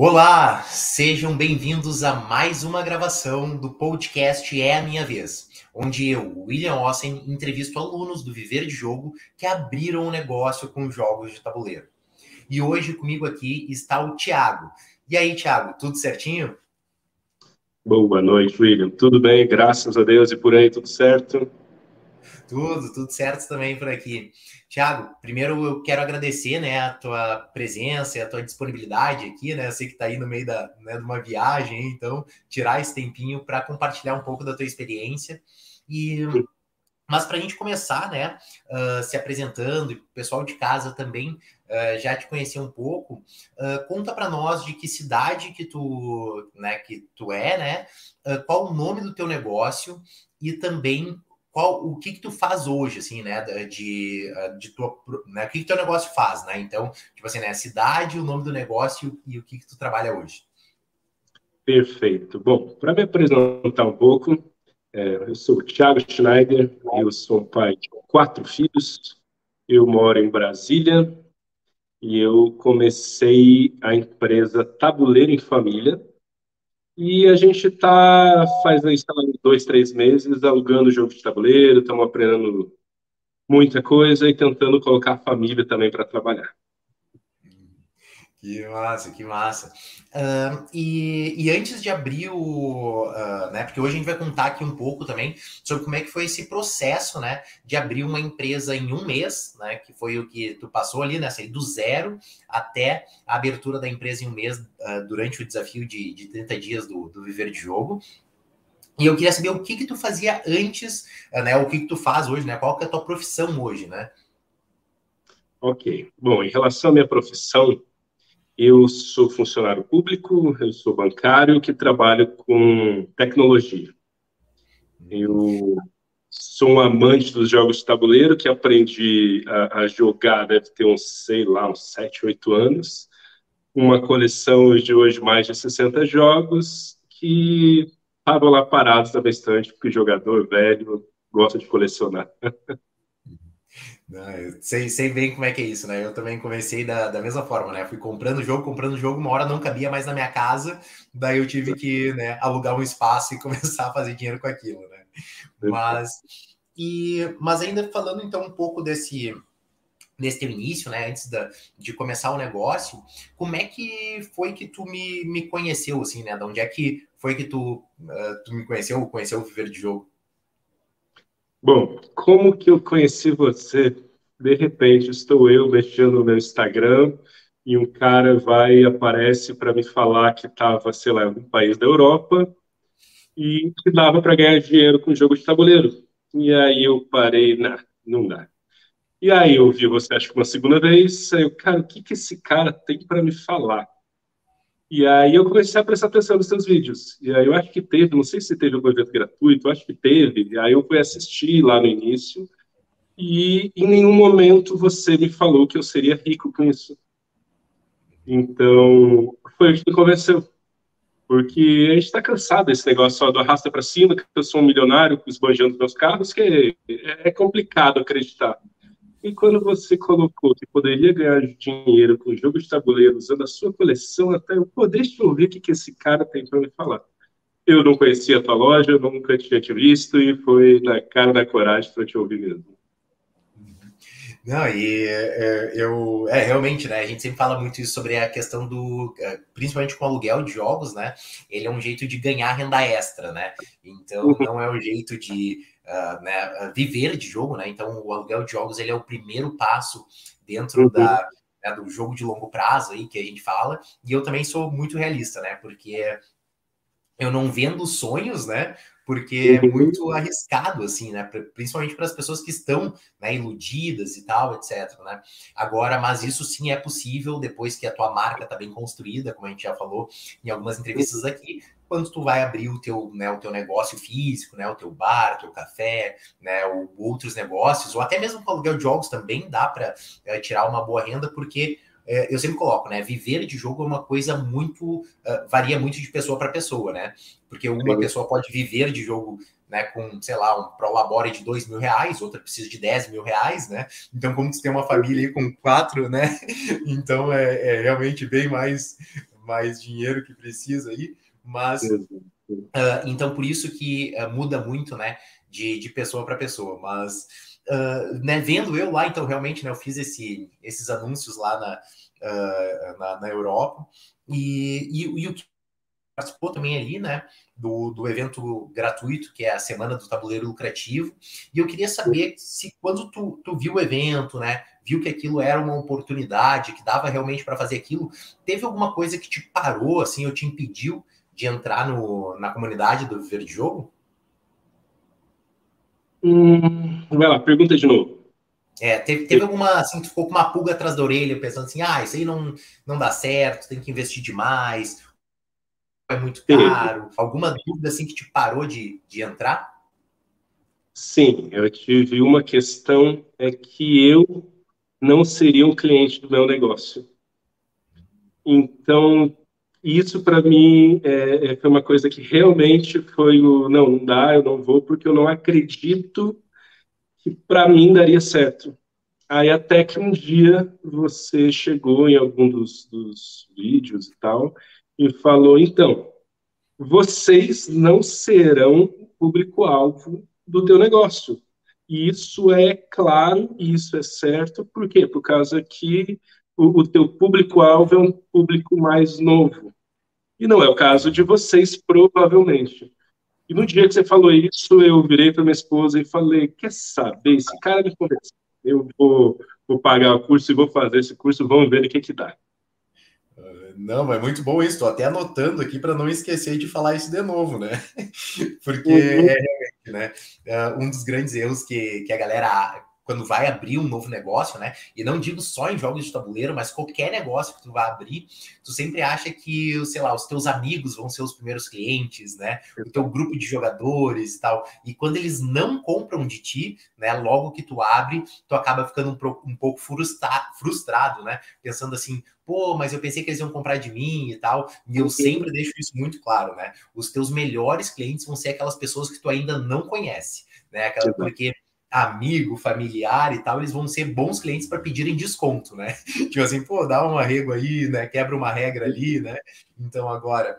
Olá, sejam bem-vindos a mais uma gravação do podcast É a Minha Vez, onde eu, William Ossen, entrevisto alunos do Viver de Jogo que abriram um negócio com jogos de tabuleiro. E hoje comigo aqui está o Tiago. E aí, Tiago, tudo certinho? Boa noite, William. Tudo bem, graças a Deus e por aí, tudo certo? Tudo, tudo certo também por aqui. Tiago, primeiro eu quero agradecer né, a tua presença e a tua disponibilidade aqui, né? Eu sei que está aí no meio da, né, de uma viagem, então tirar esse tempinho para compartilhar um pouco da tua experiência. E mas para a gente começar, né, uh, se apresentando, o pessoal de casa também uh, já te conhecer um pouco, uh, conta para nós de que cidade que tu, né, que tu é, né, qual o nome do teu negócio e também qual o que que tu faz hoje, assim, né, de, de tua, né, o que que teu negócio faz, né, então, tipo assim, né, a cidade, o nome do negócio e o que que tu trabalha hoje. Perfeito. Bom, para me apresentar um pouco, é, eu sou o Thiago Schneider, eu sou pai de quatro filhos, eu moro em Brasília e eu comecei a empresa Tabuleiro em Família, e a gente está, faz aí, dois, três meses, alugando jogo de tabuleiro, estamos aprendendo muita coisa e tentando colocar a família também para trabalhar. Que massa, que massa. Uh, e, e, antes de abrir o. Uh, né, porque hoje a gente vai contar aqui um pouco também sobre como é que foi esse processo né, de abrir uma empresa em um mês, né, que foi o que tu passou ali, né, do zero até a abertura da empresa em um mês uh, durante o desafio de, de 30 dias do, do Viver de Jogo. E eu queria saber o que que tu fazia antes, né, o que que tu faz hoje, né, qual que é a tua profissão hoje, né? Ok. Bom, em relação à minha profissão, eu sou funcionário público, eu sou bancário que trabalho com tecnologia. Eu sou um amante dos jogos de tabuleiro que aprendi a, a jogar, deve ter uns, sei lá, uns 7, 8 anos. Uma coleção de hoje mais de 60 jogos que estavam lá parados na estante, porque jogador velho gosta de colecionar. Sei, sei bem como é que é isso, né? Eu também comecei da, da mesma forma, né? Fui comprando jogo, comprando jogo, uma hora não cabia mais na minha casa, daí eu tive que né, alugar um espaço e começar a fazer dinheiro com aquilo, né? Mas, e, mas ainda falando então um pouco desse, nesse teu início, né, antes da, de começar o negócio, como é que foi que tu me, me conheceu, assim, né? De onde é que foi que tu, uh, tu me conheceu, conheceu o Viver de Jogo? Bom, como que eu conheci você? De repente, estou eu mexendo no meu Instagram e um cara vai e aparece para me falar que estava, sei lá, algum país da Europa e que dava para ganhar dinheiro com jogo de tabuleiro. E aí eu parei, não, não dá. E aí eu vi você, acho que uma segunda vez, aí eu, cara, o que, que esse cara tem para me falar? E aí eu comecei a prestar atenção nos seus vídeos. E aí eu acho que teve, não sei se teve algum evento gratuito, acho que teve. E aí eu fui assistir lá no início. E em nenhum momento você me falou que eu seria rico com isso. Então, foi o que me convenceu. Porque a gente está cansado desse negócio só do arrasta para cima, que eu sou um milionário esbanjando meus carros, que é, é complicado acreditar. E quando você colocou que poderia ganhar dinheiro com jogo de tabuleiro usando a sua coleção, até eu, pô, deixa eu ver o que, que esse cara tem para me falar. Eu não conhecia a tua loja, eu nunca tinha te visto e foi na cara da coragem para te ouvir mesmo. Não, e é, eu é realmente, né? A gente sempre fala muito isso sobre a questão do, é, principalmente com o aluguel de jogos, né? Ele é um jeito de ganhar renda extra, né? Então uhum. não é um jeito de uh, né, viver de jogo, né? Então, o aluguel de jogos ele é o primeiro passo dentro uhum. da, né, do jogo de longo prazo aí que a gente fala. E eu também sou muito realista, né? Porque eu não vendo sonhos, né? Porque é uhum. muito arriscado, assim, né? Principalmente para as pessoas que estão né, iludidas e tal, etc. Né? Agora, mas isso sim é possível depois que a tua marca está bem construída, como a gente já falou em algumas entrevistas aqui, quando tu vai abrir o teu, né, o teu negócio físico, né, o teu bar, o teu café, né, ou outros negócios, ou até mesmo com aluguel de jogos também dá para é, eh, tirar uma boa renda, porque é, eu sempre coloco, né, viver de jogo é uma coisa muito, uh, varia muito de pessoa para pessoa, né, porque uma Sim. pessoa pode viver de jogo né, com, sei lá, um prolabore de dois mil reais, outra precisa de 10 mil reais, né? Então, como você tem uma família aí com quatro, né? Então é, é realmente bem mais mais dinheiro que precisa aí, mas uh, então por isso que uh, muda muito, né, de, de pessoa para pessoa, mas uh, né, vendo eu lá, então realmente né, eu fiz esse, esses anúncios lá na, na, na, Europa. E, e, e o que participou também ali, né, do, do evento gratuito, que é a Semana do Tabuleiro Lucrativo, e eu queria saber se quando tu, tu viu o evento, né, viu que aquilo era uma oportunidade, que dava realmente para fazer aquilo, teve alguma coisa que te parou, assim, ou te impediu de entrar no, na comunidade do Viver de Jogo? Hum, vai lá, pergunta de novo. É, teve, teve alguma, assim, tu ficou com uma pulga atrás da orelha, pensando assim, ah, isso aí não, não dá certo, tem que investir demais, é muito caro? Alguma dúvida assim que te parou de, de entrar? Sim, eu tive uma questão é que eu não seria um cliente do meu negócio. Então, isso para mim é, é, foi uma coisa que realmente foi o não, não dá, eu não vou porque eu não acredito que para mim daria certo. Aí até que um dia você chegou em algum dos, dos vídeos e tal e falou: então, vocês não serão público-alvo do teu negócio. E isso é claro, e isso é certo, por quê? Por causa que o, o teu público-alvo é um público mais novo. E não é o caso de vocês, provavelmente. E no dia que você falou isso, eu virei para minha esposa e falei: quer saber? Esse cara me convenceu. Eu vou, vou pagar o curso e vou fazer esse curso, vamos ver o que, que dá. Não, mas muito bom isso. Estou até anotando aqui para não esquecer de falar isso de novo, né? Porque uhum. é realmente, né? É um dos grandes erros que, que a galera quando vai abrir um novo negócio, né? E não digo só em jogos de tabuleiro, mas qualquer negócio que tu vai abrir, tu sempre acha que, sei lá, os teus amigos vão ser os primeiros clientes, né? O teu grupo de jogadores e tal. E quando eles não compram de ti, né? Logo que tu abre, tu acaba ficando um, um pouco frustra frustrado, né? Pensando assim, pô, mas eu pensei que eles iam comprar de mim e tal. E eu sempre deixo isso muito claro, né? Os teus melhores clientes vão ser aquelas pessoas que tu ainda não conhece, né? Aquela, porque amigo, familiar e tal, eles vão ser bons clientes para pedirem desconto, né? Tipo assim, pô, dá um arrego aí, né? Quebra uma regra ali, né? Então agora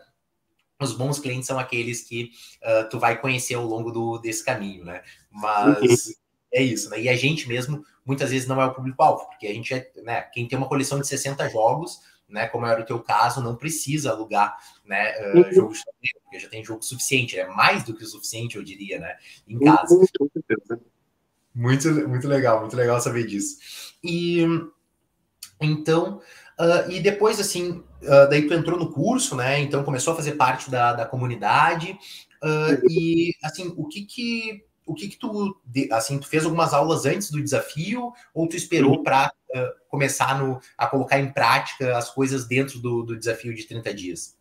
os bons clientes são aqueles que uh, tu vai conhecer ao longo do, desse caminho, né? Mas é isso, né? E a gente mesmo muitas vezes não é o público-alvo, porque a gente é, né? Quem tem uma coleção de 60 jogos, né? Como era o teu caso, não precisa alugar, né? Uh, uhum. Jogo de porque já tem jogo suficiente, é mais do que o suficiente, eu diria, né? Em casa. Uhum. Muito, muito legal, muito legal saber disso. E então, uh, e depois assim, uh, daí tu entrou no curso, né? Então começou a fazer parte da, da comunidade. Uh, e assim, o que que o que que tu assim, tu fez algumas aulas antes do desafio ou tu esperou para começar no, a colocar em prática as coisas dentro do, do desafio de 30 dias?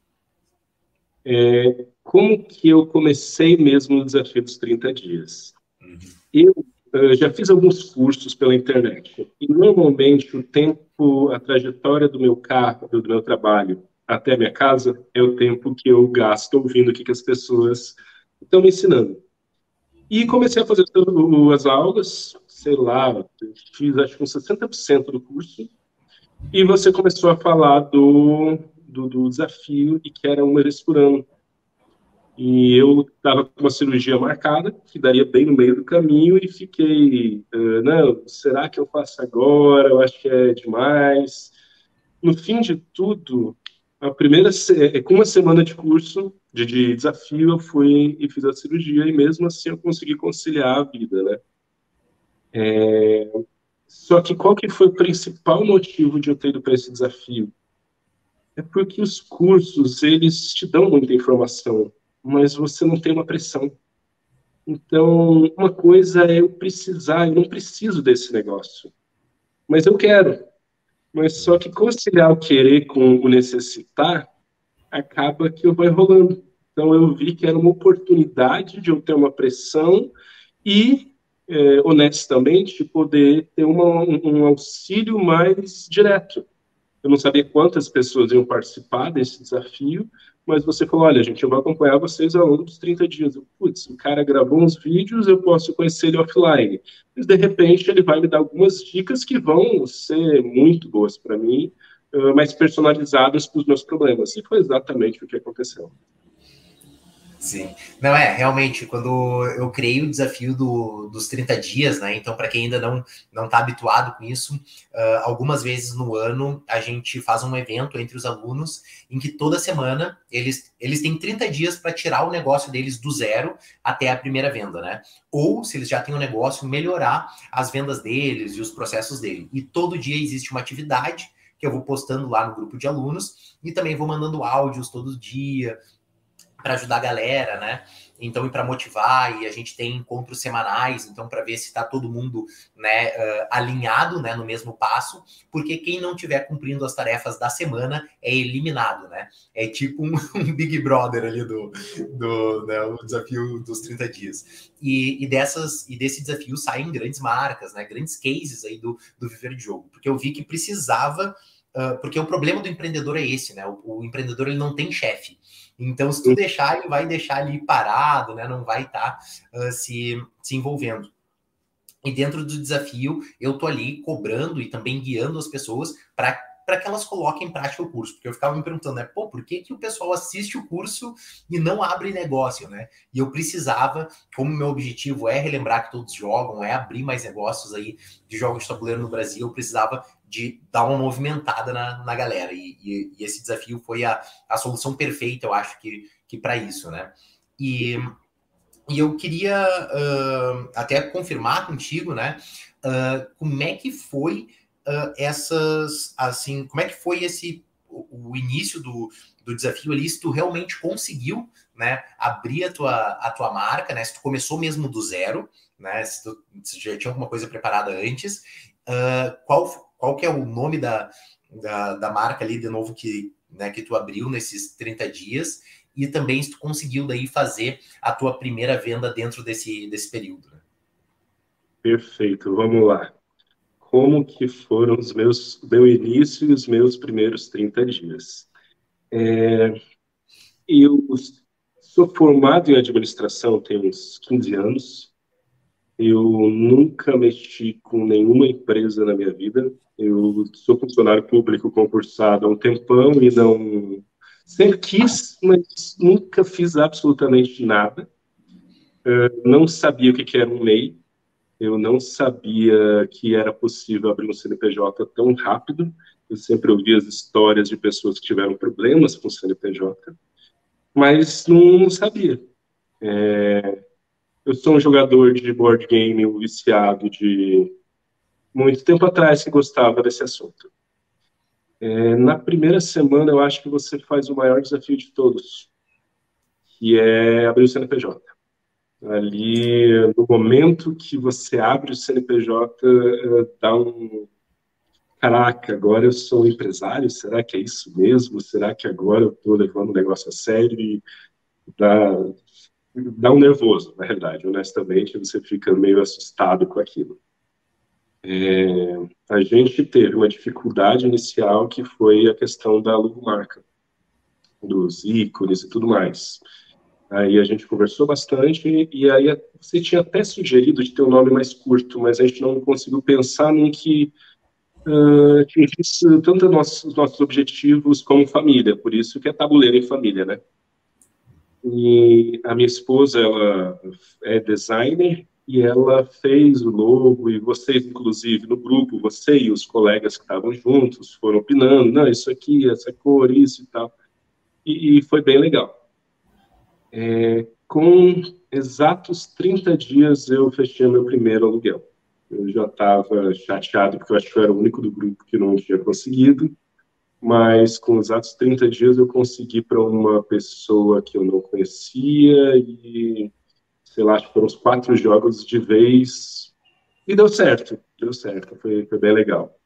É, como que eu comecei mesmo no desafio dos 30 dias? Uhum. Eu eu já fiz alguns cursos pela internet e normalmente o tempo, a trajetória do meu carro, do meu trabalho até minha casa é o tempo que eu gasto ouvindo o que, que as pessoas estão me ensinando. E comecei a fazer as aulas, sei lá, fiz acho que uns 60% do curso, e você começou a falar do, do, do desafio e que era uma vez por ano. E eu estava com uma cirurgia marcada, que daria bem no meio do caminho, e fiquei, uh, não, será que eu faço agora? Eu acho que é demais. No fim de tudo, a primeira, é, com uma semana de curso, de, de, desafio, eu fui e fiz a cirurgia, e mesmo assim eu consegui conciliar a vida, né? É, só que qual que foi o principal motivo de eu ter ido para esse desafio? É porque os cursos, eles te dão muita informação, mas você não tem uma pressão. Então, uma coisa é eu precisar, eu não preciso desse negócio, mas eu quero. Mas só que conciliar o querer com o necessitar, acaba que eu vou enrolando. Então, eu vi que era uma oportunidade de eu ter uma pressão e, é, honestamente, poder ter uma, um auxílio mais direto. Eu não sabia quantas pessoas iam participar desse desafio, mas você falou, olha, gente, eu vou acompanhar vocês ao longo dos 30 dias. Putz, o cara gravou uns vídeos, eu posso conhecer ele offline. Mas, de repente, ele vai me dar algumas dicas que vão ser muito boas para mim, mais personalizadas para os meus problemas. E foi exatamente o que aconteceu. Sim. Não é, realmente, quando eu criei o desafio do, dos 30 dias, né? Então, para quem ainda não não está habituado com isso, uh, algumas vezes no ano a gente faz um evento entre os alunos em que toda semana eles, eles têm 30 dias para tirar o negócio deles do zero até a primeira venda, né? Ou, se eles já têm um negócio, melhorar as vendas deles e os processos dele. E todo dia existe uma atividade que eu vou postando lá no grupo de alunos e também vou mandando áudios todo dia para ajudar a galera, né? Então, e para motivar, e a gente tem encontros semanais, então, para ver se está todo mundo né, uh, alinhado né, no mesmo passo, porque quem não estiver cumprindo as tarefas da semana é eliminado, né? É tipo um, um Big Brother ali do, do né, o desafio dos 30 dias. E, e, dessas, e desse desafio saem grandes marcas, né? Grandes cases aí do, do Viver de Jogo, porque eu vi que precisava. Uh, porque o problema do empreendedor é esse, né? O, o empreendedor ele não tem chefe. Então, se tu deixar, ele vai deixar ali parado, né? Não vai estar tá, uh, se, se envolvendo. E dentro do desafio, eu tô ali cobrando e também guiando as pessoas para para que elas coloquem em prática o curso. Porque eu ficava me perguntando, né, pô, por que, que o pessoal assiste o curso e não abre negócio, né? E eu precisava, como meu objetivo é relembrar que todos jogam, é abrir mais negócios aí de jogos de tabuleiro no Brasil, eu precisava de dar uma movimentada na, na galera. E, e, e, esse desafio foi a, a solução perfeita, eu acho que, que para isso, né? E, e eu queria uh, até confirmar contigo, né? Uh, como é que foi uh, essas, assim, como é que foi esse o, o, início do, do desafio ali, se tu realmente conseguiu, né, abrir a tua, a tua marca, né, se tu começou mesmo do zero, né, se tu se já tinha alguma coisa preparada antes, qual qual que é o nome da, da, da marca ali, de novo, que, né, que tu abriu nesses 30 dias, e também se tu conseguiu daí fazer a tua primeira venda dentro desse, desse período. Né? Perfeito, vamos lá. Como que foram os meus, meu início e os meus primeiros 30 dias? É, eu sou formado em administração tem uns 15 anos, eu nunca mexi com nenhuma empresa na minha vida. Eu sou funcionário público concursado há um tempão e não. Sempre quis, mas nunca fiz absolutamente nada. Uh, não sabia o que, era um MEI. Eu não sabia que era possível abrir um CNPJ tão rápido. Eu sempre ouvi as histórias de pessoas que tiveram problemas com o CNPJ, mas não sabia. É, eu sou um jogador de board game viciado de muito tempo atrás que gostava desse assunto. É, na primeira semana, eu acho que você faz o maior desafio de todos, que é abrir o CNPJ. Ali, no momento que você abre o CNPJ, é, dá um. Caraca, agora eu sou empresário? Será que é isso mesmo? Será que agora eu estou levando o negócio a sério? E dá, dá um nervoso, na realidade, honestamente, você fica meio assustado com aquilo. É, a gente teve uma dificuldade inicial que foi a questão da logomarca, dos ícones e tudo mais. Aí a gente conversou bastante e aí você tinha até sugerido de ter um nome mais curto, mas a gente não conseguiu pensar num que uh, tanto nossos, nossos objetivos como família, por isso que é tabuleiro em família, né? E a minha esposa, ela é designer e ela fez o logo, e vocês, inclusive, no grupo, você e os colegas que estavam juntos foram opinando, não, isso aqui, essa cor, isso e tal. E, e foi bem legal. É, com exatos 30 dias eu fechei meu primeiro aluguel. Eu já estava chateado, porque eu acho que eu era o único do grupo que não tinha conseguido mas com os atos 30 dias eu consegui para uma pessoa que eu não conhecia e, sei lá, acho que foram uns quatro jogos de vez e deu certo, deu certo, foi, foi bem legal.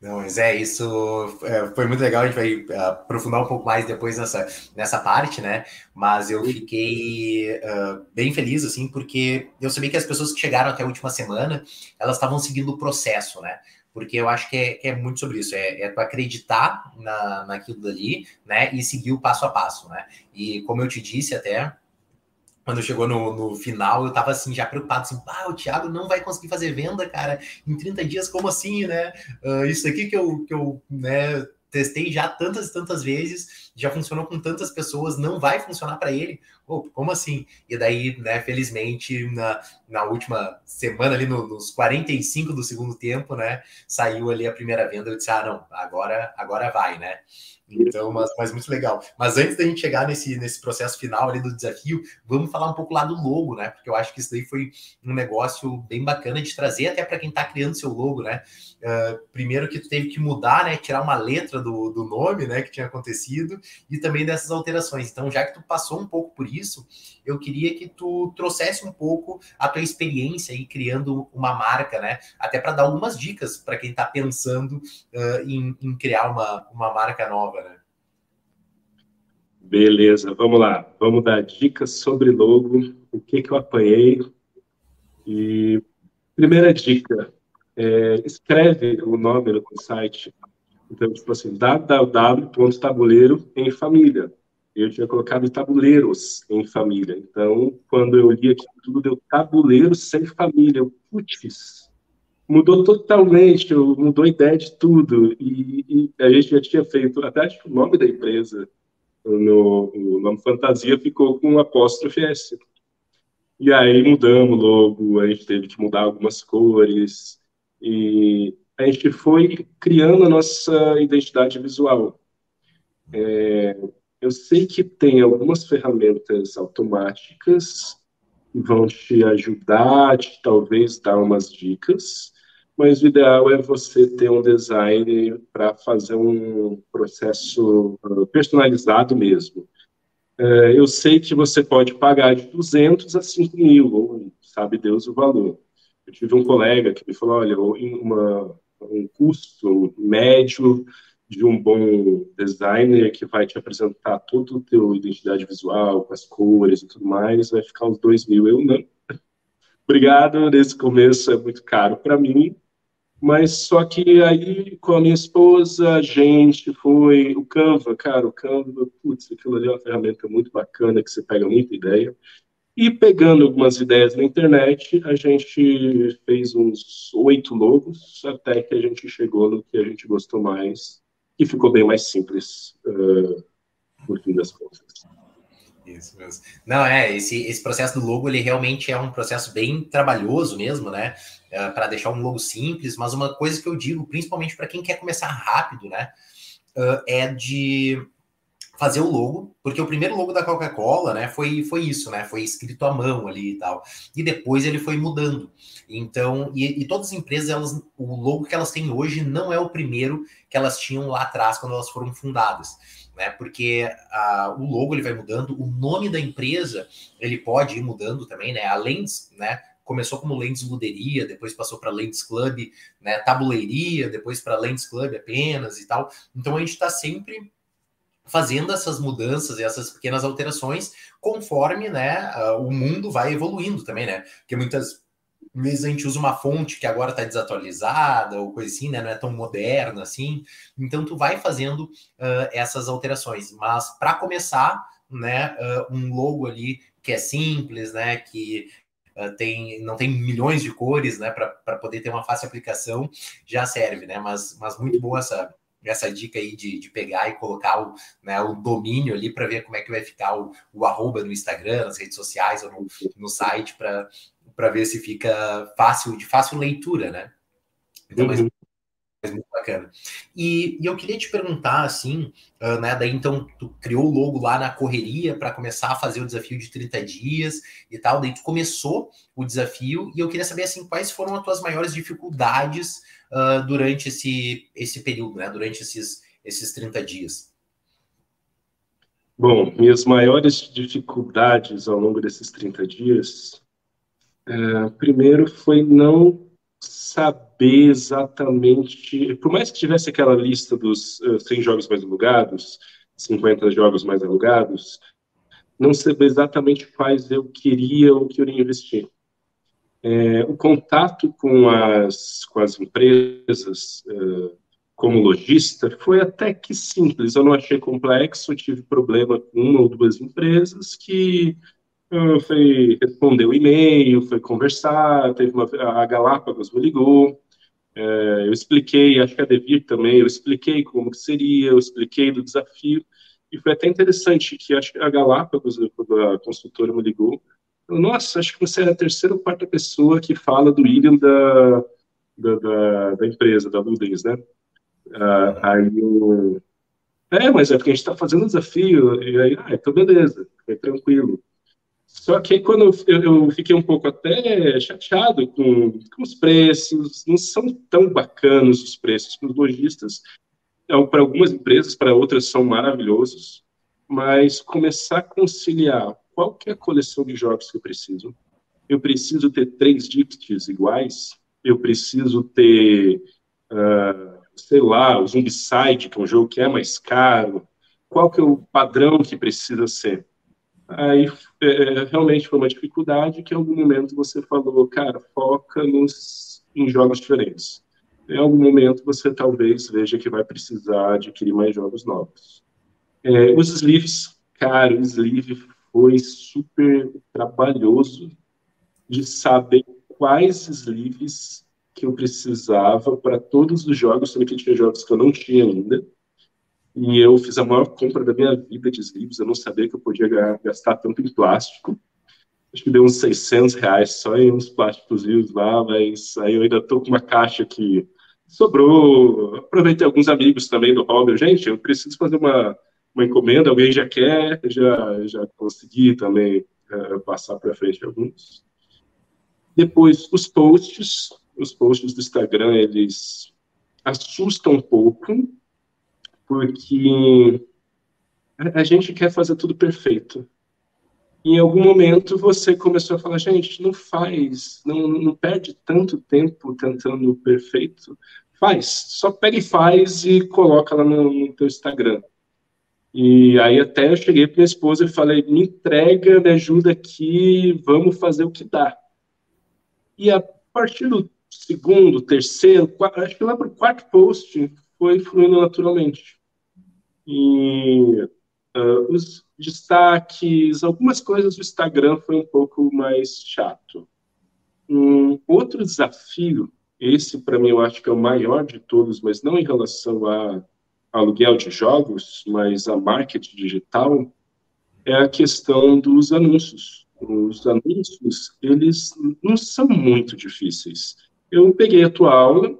Não, mas é, isso é, foi muito legal, a gente vai aprofundar um pouco mais depois nessa, nessa parte, né? Mas eu fiquei uh, bem feliz, assim, porque eu sabia que as pessoas que chegaram até a última semana, elas estavam seguindo o processo, né? porque eu acho que é, é muito sobre isso, é, é tu acreditar na, naquilo dali, né, e seguir o passo a passo, né, e como eu te disse até, quando chegou no, no, final, eu tava assim, já preocupado, assim, ah, o Thiago não vai conseguir fazer venda, cara, em 30 dias, como assim, né? Uh, isso aqui que eu, que eu né, testei já tantas e tantas vezes, já funcionou com tantas pessoas, não vai funcionar para ele? Oh, como assim? E daí, né, felizmente, na, na última semana, ali no, nos 45 do segundo tempo, né, saiu ali a primeira venda, eu disse, ah, não, agora, agora vai, né? Então, mas, mas muito legal. Mas antes da gente chegar nesse, nesse processo final ali do desafio, vamos falar um pouco lá do logo, né? Porque eu acho que isso daí foi um negócio bem bacana de trazer até para quem está criando seu logo, né? Uh, primeiro que tu teve que mudar, né? Tirar uma letra do, do nome, né? Que tinha acontecido e também dessas alterações. Então, já que tu passou um pouco por isso, eu queria que tu trouxesse um pouco a tua experiência aí criando uma marca, né? Até para dar algumas dicas para quem está pensando uh, em, em criar uma, uma marca nova. Beleza, vamos lá. Vamos dar dicas sobre logo, o que, que eu apanhei. E primeira dica, é, escreve o nome no site. Então, tipo assim, www.tabuleiro em família. Eu tinha colocado tabuleiros em família. Então, quando eu li aqui tudo, deu tabuleiro sem família. Eu, putz, mudou totalmente, mudou a ideia de tudo. E, e a gente já tinha feito, até acho que o nome da empresa no, o nome Fantasia ficou com um apóstrofe S. E aí mudamos logo, a gente teve que mudar algumas cores, e a gente foi criando a nossa identidade visual. É, eu sei que tem algumas ferramentas automáticas que vão te ajudar, te talvez dar umas dicas, mas o ideal é você ter um design para fazer um processo ah, personalizado mesmo. É, eu sei que você pode pagar de 200 a 5 mil, ou sabe Deus o valor. Eu tive um colega que me falou, olha, uma, um custo médio de um bom designer que vai te apresentar toda a tua identidade visual, com as cores e tudo mais, vai ficar uns 2 mil. Eu não. Obrigado, nesse começo é muito caro para mim, mas só que aí, com a minha esposa, a gente foi. O Canva, cara, o Canva, putz, aquilo ali é uma ferramenta muito bacana que você pega muita ideia. E pegando algumas ideias na internet, a gente fez uns oito logos, até que a gente chegou no que a gente gostou mais, e ficou bem mais simples, uh, no fim das contas. Isso mesmo. Não, é, esse, esse processo do logo, ele realmente é um processo bem trabalhoso mesmo, né? É, para deixar um logo simples, mas uma coisa que eu digo, principalmente para quem quer começar rápido, né? Uh, é de fazer o logo, porque o primeiro logo da Coca-Cola, né, foi, foi isso, né, foi escrito à mão ali e tal, e depois ele foi mudando. Então, e, e, todas as empresas, elas, o logo que elas têm hoje não é o primeiro que elas tinham lá atrás quando elas foram fundadas né? Porque a, o logo ele vai mudando, o nome da empresa ele pode ir mudando também, né? A né? Começou como Lens Luderia, depois passou para Lens Club, né? Tabuleiria, depois para Lens Club apenas e tal. Então a gente está sempre fazendo essas mudanças e essas pequenas alterações conforme, né? o mundo vai evoluindo também, né? Porque muitas vezes a gente usa uma fonte que agora está desatualizada ou coisa assim, né? Não é tão moderna assim. Então tu vai fazendo uh, essas alterações. Mas para começar, né, uh, um logo ali que é simples, né? Que uh, tem, não tem milhões de cores, né? Para poder ter uma fácil aplicação, já serve, né? Mas, mas muito boa essa, essa dica aí de, de pegar e colocar o, né, o domínio ali para ver como é que vai ficar o, o arroba no Instagram, nas redes sociais ou no, no site para ver se fica fácil, de fácil leitura, né? Então, uhum. mas, mas muito bacana. E, e, eu queria te perguntar, assim, uh, né? Daí então tu criou o logo lá na correria para começar a fazer o desafio de 30 dias e tal. Daí tu começou o desafio e eu queria saber assim quais foram as tuas maiores dificuldades uh, durante esse, esse período, né? Durante esses, esses 30 dias. Bom, minhas maiores dificuldades ao longo desses 30 dias é, primeiro foi não saber exatamente, por mais que tivesse aquela lista dos uh, 100 jogos mais alugados, 50 jogos mais alugados, não saber exatamente quais eu queria ou que eu iria investir. É, o contato com as, com as empresas uh, como lojista foi até que simples, eu não achei complexo, tive problema com uma ou duas empresas que foi responder o e-mail, foi conversar, teve uma, a Galápagos me ligou, é, eu expliquei, acho que a Devir também, eu expliquei como que seria, eu expliquei do desafio, e foi até interessante que acho que a Galápagos, a consultora me ligou, nossa, acho que você é a terceira ou quarta pessoa que fala do William da, da, da, da empresa, da Ludens, né? Uh, aí eu, é, mas é porque a gente está fazendo um desafio, e aí, ah, então beleza, foi tranquilo. Só que aí, quando eu, eu, fiquei um pouco até chateado com, com os preços, não são tão bacanos os preços para os lojistas. É, para algumas empresas, para outras são maravilhosos, mas começar a conciliar qual que a coleção de jogos que eu preciso. Eu preciso ter três dígitos iguais, eu preciso ter, uh, sei lá, o Zombicide, que é um jogo que é mais caro, qual que é o padrão que precisa ser Aí é, realmente foi uma dificuldade que em algum momento você falou, cara, foca nos, em jogos diferentes. Em algum momento você talvez veja que vai precisar adquirir mais jogos novos. É, os sleeves, cara, o sleeve foi super trabalhoso de saber quais sleeves que eu precisava para todos os jogos, sendo que tinha jogos que eu não tinha ainda e eu fiz a maior compra da minha vida de livros. Eu não sabia que eu podia gastar tanto em plástico. Acho que deu uns 600 reais só em uns plásticos lá, mas aí eu ainda estou com uma caixa que sobrou. Aproveitei alguns amigos também do hobby. Gente, eu preciso fazer uma, uma encomenda, alguém já quer, já, já consegui também uh, passar para frente alguns. Depois, os posts. Os posts do Instagram, eles assustam um pouco, porque a gente quer fazer tudo perfeito. Em algum momento você começou a falar, gente, não faz, não, não perde tanto tempo tentando o perfeito. Faz, só pega e faz e coloca lá no, no teu Instagram. E aí até eu cheguei para minha esposa e falei, me entrega, me ajuda aqui, vamos fazer o que dá. E a partir do segundo, terceiro, acho que lá para o quarto post foi fluindo naturalmente. E uh, os destaques, algumas coisas do Instagram foi um pouco mais chato. Um outro desafio, esse para mim eu acho que é o maior de todos, mas não em relação a aluguel de jogos, mas a marketing digital, é a questão dos anúncios. Os anúncios, eles não são muito difíceis. Eu peguei a tua aula,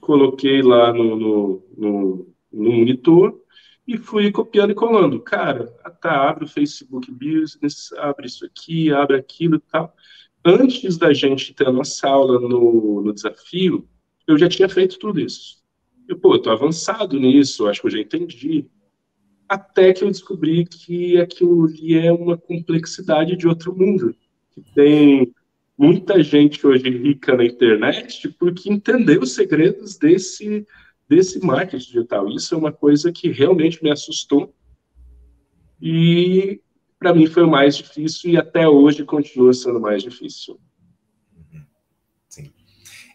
coloquei lá no, no, no, no monitor, e fui copiando e colando. Cara, tá, abre o Facebook Business, abre isso aqui, abre aquilo e tal. Antes da gente ter a nossa aula no, no desafio, eu já tinha feito tudo isso. Eu, pô, eu tô avançado nisso, acho que eu já entendi. Até que eu descobri que aquilo ali é uma complexidade de outro mundo. Que tem muita gente hoje rica na internet porque entendeu os segredos desse desse marketing digital. Isso é uma coisa que realmente me assustou e para mim foi o mais difícil e até hoje continua sendo mais difícil.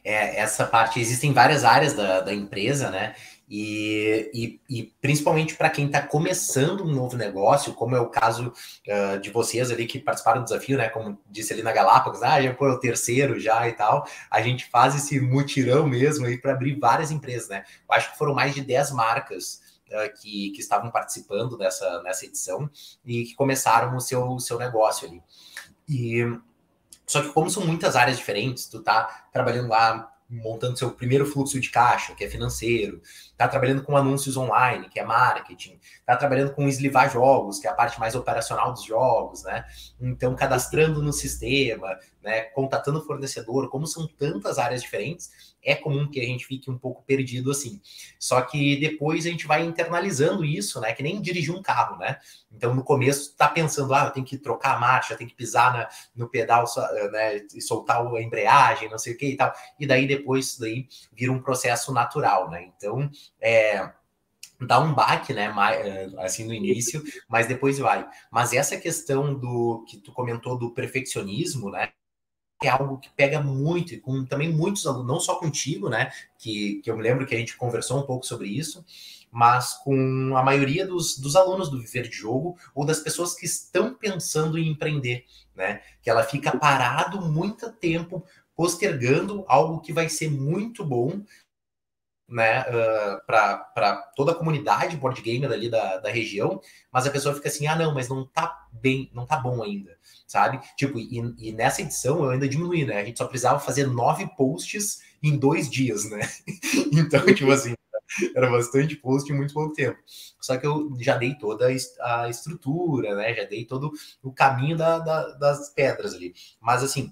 É, essa parte, existem várias áreas da, da empresa, né? E, e, e principalmente para quem está começando um novo negócio, como é o caso uh, de vocês ali que participaram do desafio, né? Como disse ali na Galápagos, ah, já foi o terceiro já e tal. A gente faz esse mutirão mesmo aí para abrir várias empresas, né? Eu acho que foram mais de 10 marcas uh, que, que estavam participando dessa, nessa edição e que começaram o seu, seu negócio ali. E só que como são muitas áreas diferentes, tu tá trabalhando lá montando seu primeiro fluxo de caixa, que é financeiro, está trabalhando com anúncios online, que é marketing, está trabalhando com eslivar jogos, que é a parte mais operacional dos jogos, né? Então, cadastrando no sistema, né? Contatando o fornecedor, como são tantas áreas diferentes, é comum que a gente fique um pouco perdido assim. Só que depois a gente vai internalizando isso, né? Que nem dirigir um carro, né? Então, no começo, tá pensando, ah, eu tenho que trocar a marcha, tenho que pisar na, no pedal, né? E soltar a embreagem, não sei o que e tal. E daí, depois, isso daí vira um processo natural, né? Então, é dá um baque, né, assim no início, mas depois vai. Mas essa questão do que tu comentou do perfeccionismo, né, é algo que pega muito, e com também muitos alunos, não só contigo, né? Que, que eu me lembro que a gente conversou um pouco sobre isso, mas com a maioria dos, dos alunos do Viver de Jogo ou das pessoas que estão pensando em empreender, né? Que ela fica parado muito tempo postergando algo que vai ser muito bom né, uh, para toda a comunidade board gamer ali da, da região, mas a pessoa fica assim, ah, não, mas não tá bem, não tá bom ainda, sabe? Tipo, e, e nessa edição eu ainda diminui, né? A gente só precisava fazer nove posts em dois dias, né? então, tipo assim, era bastante post em muito pouco tempo. Só que eu já dei toda a estrutura, né? Já dei todo o caminho da, da, das pedras ali. Mas assim,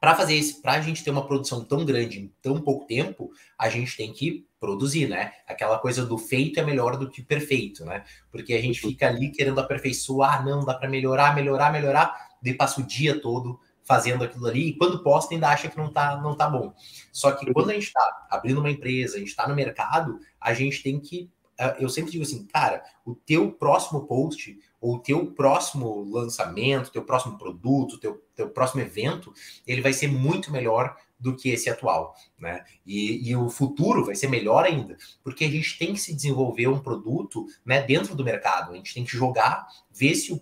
para fazer isso, para a gente ter uma produção tão grande em tão pouco tempo, a gente tem que produzir, né? Aquela coisa do feito é melhor do que perfeito, né? Porque a gente fica ali querendo aperfeiçoar, não dá para melhorar, melhorar, melhorar, daí passa o dia todo fazendo aquilo ali, e quando posta ainda acha que não tá, não tá bom. Só que quando a gente está abrindo uma empresa, a gente está no mercado, a gente tem que. Ah, eu sempre digo assim, cara, o teu próximo post ou o teu próximo lançamento, teu próximo produto, teu, teu próximo evento, ele vai ser muito melhor do que esse atual, né? E, e, o futuro vai ser melhor ainda, porque a gente tem que se desenvolver um produto, né, dentro do mercado. A gente tem que jogar, ver se o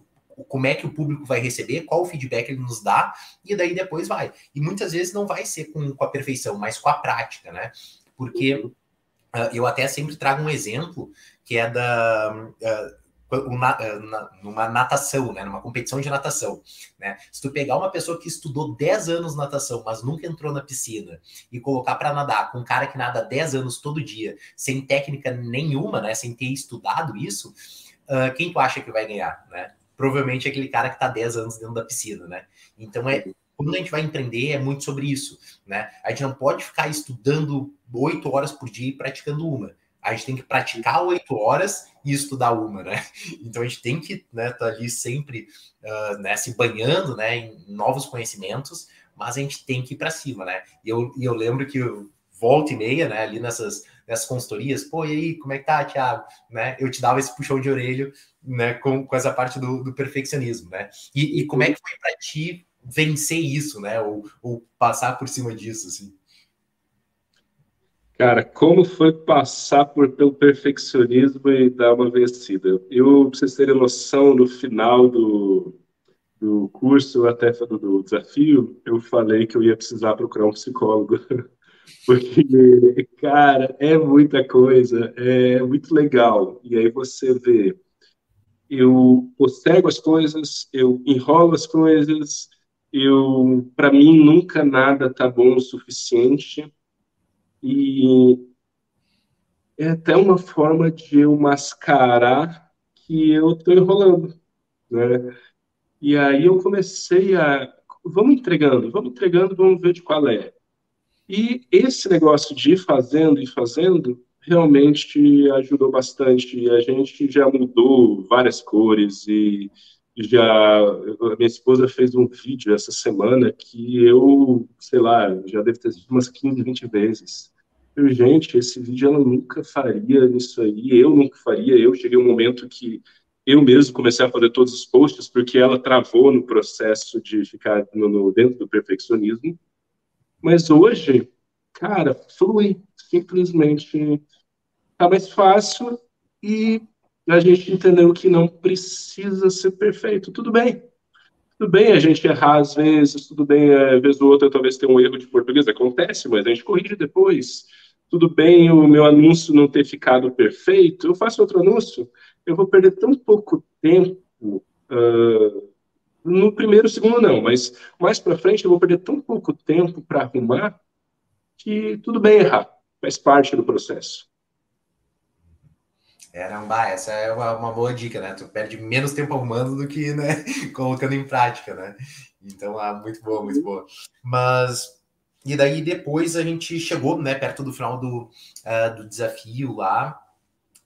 como é que o público vai receber, qual o feedback ele nos dá, e daí depois vai. E muitas vezes não vai ser com, com a perfeição, mas com a prática, né? Porque uh, eu até sempre trago um exemplo que é da. Uh, uma, numa natação, né, numa competição de natação, né? Se tu pegar uma pessoa que estudou 10 anos natação, mas nunca entrou na piscina e colocar para nadar com um cara que nada 10 anos todo dia, sem técnica nenhuma, né, sem ter estudado isso, uh, quem tu acha que vai ganhar, né? Provavelmente é aquele cara que está 10 anos dentro da piscina, né? Então é quando a gente vai empreender é muito sobre isso, né? A gente não pode ficar estudando 8 horas por dia e praticando uma a gente tem que praticar oito horas e estudar uma, né? Então a gente tem que estar né, tá ali sempre uh, né, se banhando né, em novos conhecimentos, mas a gente tem que ir para cima, né? E eu, e eu lembro que volta e meia, né, ali nessas, nessas consultorias, pô, e aí, como é que tá, Thiago? Né, eu te dava esse puxão de orelha né, com, com essa parte do, do perfeccionismo, né? E, e como é que foi para ti vencer isso, né? Ou, ou passar por cima disso, assim? Cara, como foi passar por, pelo perfeccionismo e dar uma vencida? Eu, pra vocês terem noção, no final do, do curso, até do, do desafio, eu falei que eu ia precisar procurar um psicólogo. Porque, cara, é muita coisa, é muito legal. E aí você vê, eu postergo as coisas, eu enrolo as coisas, eu, para mim, nunca nada tá bom o suficiente e é até uma forma de eu mascarar que eu estou enrolando, né? E aí eu comecei a, vamos entregando, vamos entregando, vamos ver de qual é. E esse negócio de ir fazendo e fazendo realmente ajudou bastante. A gente já mudou várias cores e já a minha esposa fez um vídeo essa semana que eu, sei lá, já deve ter visto umas 15, 20 vezes. Gente, esse vídeo ela nunca faria isso aí, eu nunca faria. Eu cheguei um momento que eu mesmo comecei a fazer todos os posts porque ela travou no processo de ficar no, no dentro do perfeccionismo. Mas hoje, cara, flui, simplesmente tá mais fácil e a gente entendeu que não precisa ser perfeito. Tudo bem. Tudo bem a gente errar às vezes, tudo bem, às vezes o outro talvez tenha um erro de português, acontece, mas a gente corrige depois. Tudo bem o meu anúncio não ter ficado perfeito, eu faço outro anúncio, eu vou perder tão pouco tempo, uh, no primeiro, segundo não, mas mais para frente eu vou perder tão pouco tempo para arrumar que tudo bem errar, faz parte do processo. Caramba, essa é uma, uma, boa dica, né? Tu perde menos tempo arrumando do que, né, colocando em prática, né? Então, ah, muito boa, muito boa. Mas, e daí depois a gente chegou, né, perto do final do, uh, do desafio lá,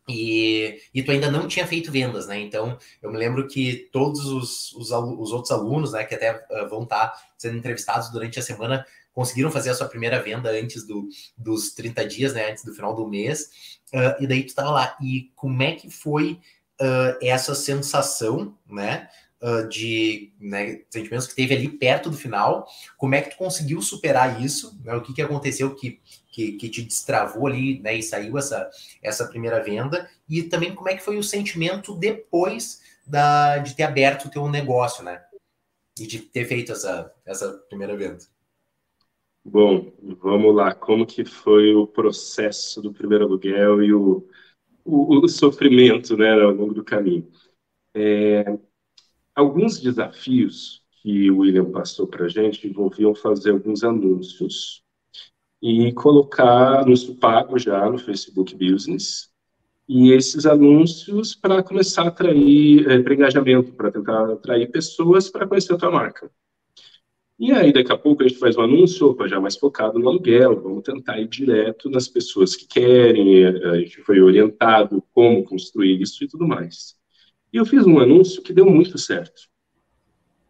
e, e tu ainda não tinha feito vendas, né? Então, eu me lembro que todos os, os, os outros alunos, né, que até uh, vão estar tá sendo entrevistados durante a semana, conseguiram fazer a sua primeira venda antes do, dos 30 dias, né, antes do final do mês, uh, e daí tu estava lá. E como é que foi uh, essa sensação, né, uh, de né, sentimentos que teve ali perto do final. Como é que tu conseguiu superar isso? Né? O que, que aconteceu que, que, que, te destravou ali né, e saiu essa, essa primeira venda? E também como é que foi o sentimento depois da, de ter aberto o teu negócio, né? E de ter feito essa, essa primeira venda. Bom, vamos lá. Como que foi o processo do primeiro aluguel e o, o, o sofrimento né, ao longo do caminho? É, alguns desafios que o William passou para a gente envolviam fazer alguns anúncios e colocar anúncio pago já no Facebook Business e esses anúncios para começar a atrair é, para engajamento, para tentar atrair pessoas para conhecer a tua marca. E aí, daqui a pouco, a gente faz um anúncio, opa, já mais focado no aluguel, vamos tentar ir direto nas pessoas que querem, a gente foi orientado como construir isso e tudo mais. E eu fiz um anúncio que deu muito certo.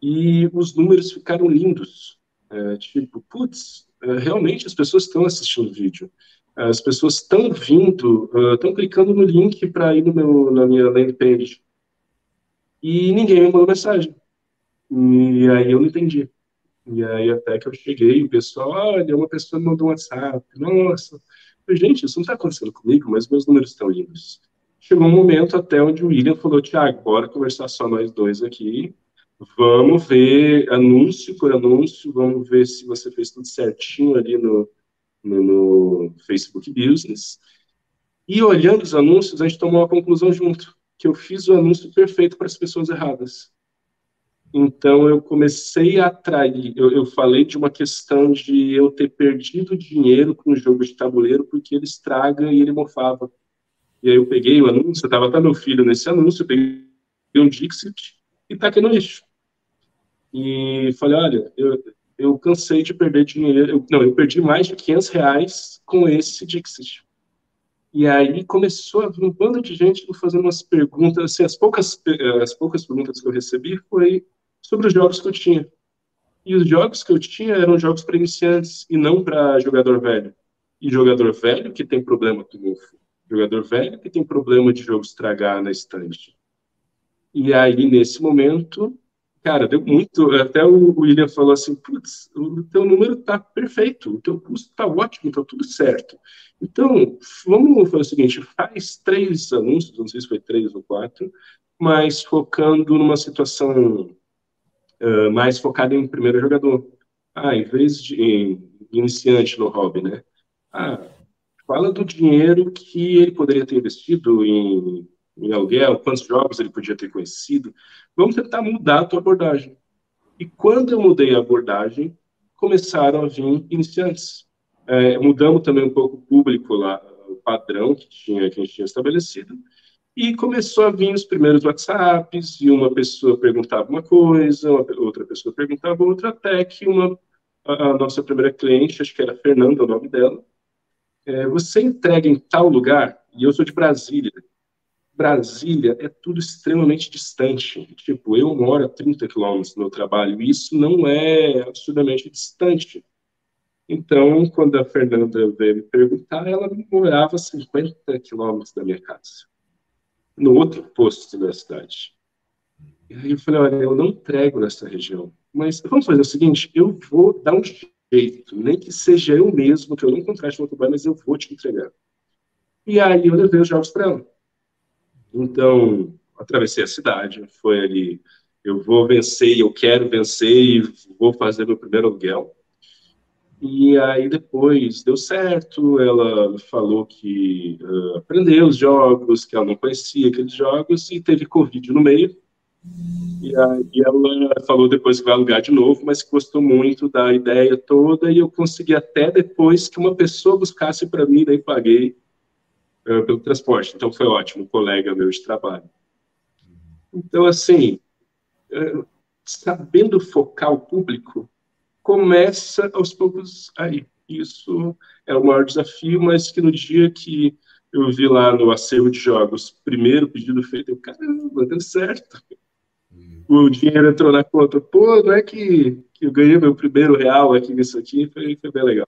E os números ficaram lindos. É, tipo, putz, é, realmente as pessoas estão assistindo o vídeo. As pessoas estão vindo, estão uh, clicando no link para ir no meu, na minha landing page. E ninguém me mandou mensagem. E aí eu não entendi. E aí até que eu cheguei, o pessoal, olha, uma pessoa me mandou um WhatsApp, nossa. Gente, isso não está acontecendo comigo, mas meus números estão lindos. Chegou um momento até onde o William falou, Tiago, bora conversar só nós dois aqui, vamos ver anúncio por anúncio, vamos ver se você fez tudo certinho ali no, no, no Facebook Business. E olhando os anúncios, a gente tomou uma conclusão junto, que eu fiz o anúncio perfeito para as pessoas erradas. Então, eu comecei a atrair. Eu, eu, falei de uma questão de eu ter perdido dinheiro com o jogo de tabuleiro porque ele estraga e ele mofava. E aí eu peguei o anúncio, estava até meu filho nesse anúncio, peguei um Dixit e taquei no lixo. E falei: olha, eu, eu cansei de perder dinheiro. Eu, não, eu perdi mais de 500 reais com esse Dixit. E aí começou a vir um bando de gente fazendo umas perguntas. Assim, as poucas, as poucas perguntas que eu recebi foi sobre os jogos que eu tinha. E os jogos que eu tinha eram jogos para iniciantes e não para jogador velho. E jogador velho que tem problema com mofo. Jogador velho que tem problema de jogo estragar na estante. E aí, nesse momento, cara, deu muito. Até o William falou assim: putz, o teu número tá perfeito, o teu custo tá ótimo, tá tudo certo. Então, vamos fazer o seguinte: faz três anúncios, não sei se foi três ou quatro, mas focando numa situação uh, mais focada em primeiro jogador. Ah, em vez de em iniciante no hobby, né? Ah, fala do dinheiro que ele poderia ter investido em, em aluguel, quantos jogos ele podia ter conhecido. Vamos tentar mudar a tua abordagem. E quando eu mudei a abordagem, começaram a vir iniciantes. É, mudamos também um pouco o público lá, o padrão que, tinha, que a gente tinha estabelecido, e começou a vir os primeiros WhatsApps, e uma pessoa perguntava uma coisa, outra pessoa perguntava outra, até que uma, a, a nossa primeira cliente, acho que era Fernanda, o nome dela, é, você entrega em tal lugar, e eu sou de Brasília, Brasília é tudo extremamente distante. Tipo, eu moro a 30 quilômetros do meu trabalho, e isso não é absurdamente distante. Então, quando a Fernanda veio me perguntar, ela morava a 50 quilômetros da minha casa no outro posto da cidade. E aí eu falei, olha, eu não entrego nessa região, mas vamos fazer o seguinte, eu vou dar um nem que seja eu mesmo, que eu não contrate no motoboy, mas eu vou te entregar. E aí eu levei os jogos para ela. Então, atravessei a cidade, foi ali, eu vou vencer, eu quero vencer e vou fazer meu primeiro aluguel. E aí depois deu certo, ela falou que uh, aprendeu os jogos, que ela não conhecia aqueles jogos, e teve Covid no meio. E aí ela falou depois que vai alugar de novo, mas gostou muito da ideia toda, e eu consegui até depois que uma pessoa buscasse para mim, daí paguei uh, pelo transporte. Então foi ótimo, um colega meu de trabalho. Então, assim, uh, sabendo focar o público, começa aos poucos aí. Isso é o maior desafio, mas que no dia que eu vi lá no acervo de jogos, primeiro pedido feito, eu, caramba, deu certo. O dinheiro entrou na conta. Pô, não é que, que eu ganhei meu primeiro real aqui nisso aqui, foi, foi bem legal.